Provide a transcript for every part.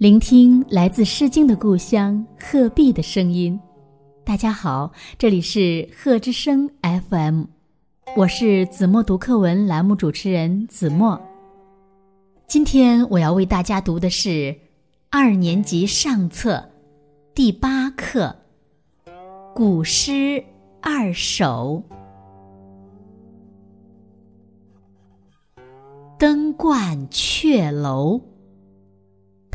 聆听来自《诗经》的故乡鹤壁的声音。大家好，这里是鹤之声 FM，我是子墨读课文栏目主持人子墨。今天我要为大家读的是二年级上册第八课《古诗二首》。登鹳雀楼，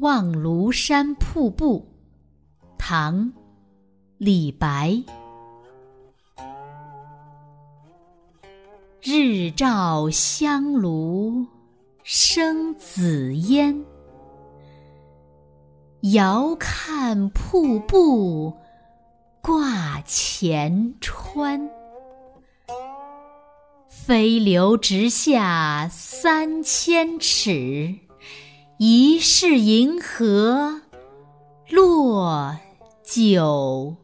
望庐山瀑布，唐·李白。日照香炉生紫烟，遥看瀑布挂前川。飞流直下三千尺，疑是银河落九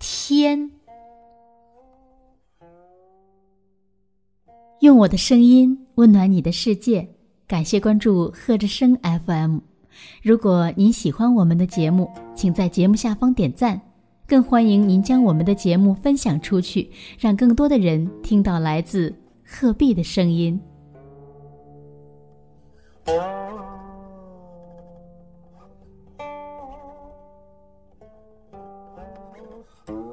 天。用我的声音温暖你的世界，感谢关注贺之声 FM。如果您喜欢我们的节目，请在节目下方点赞。更欢迎您将我们的节目分享出去，让更多的人听到来自鹤壁的声音。Oh.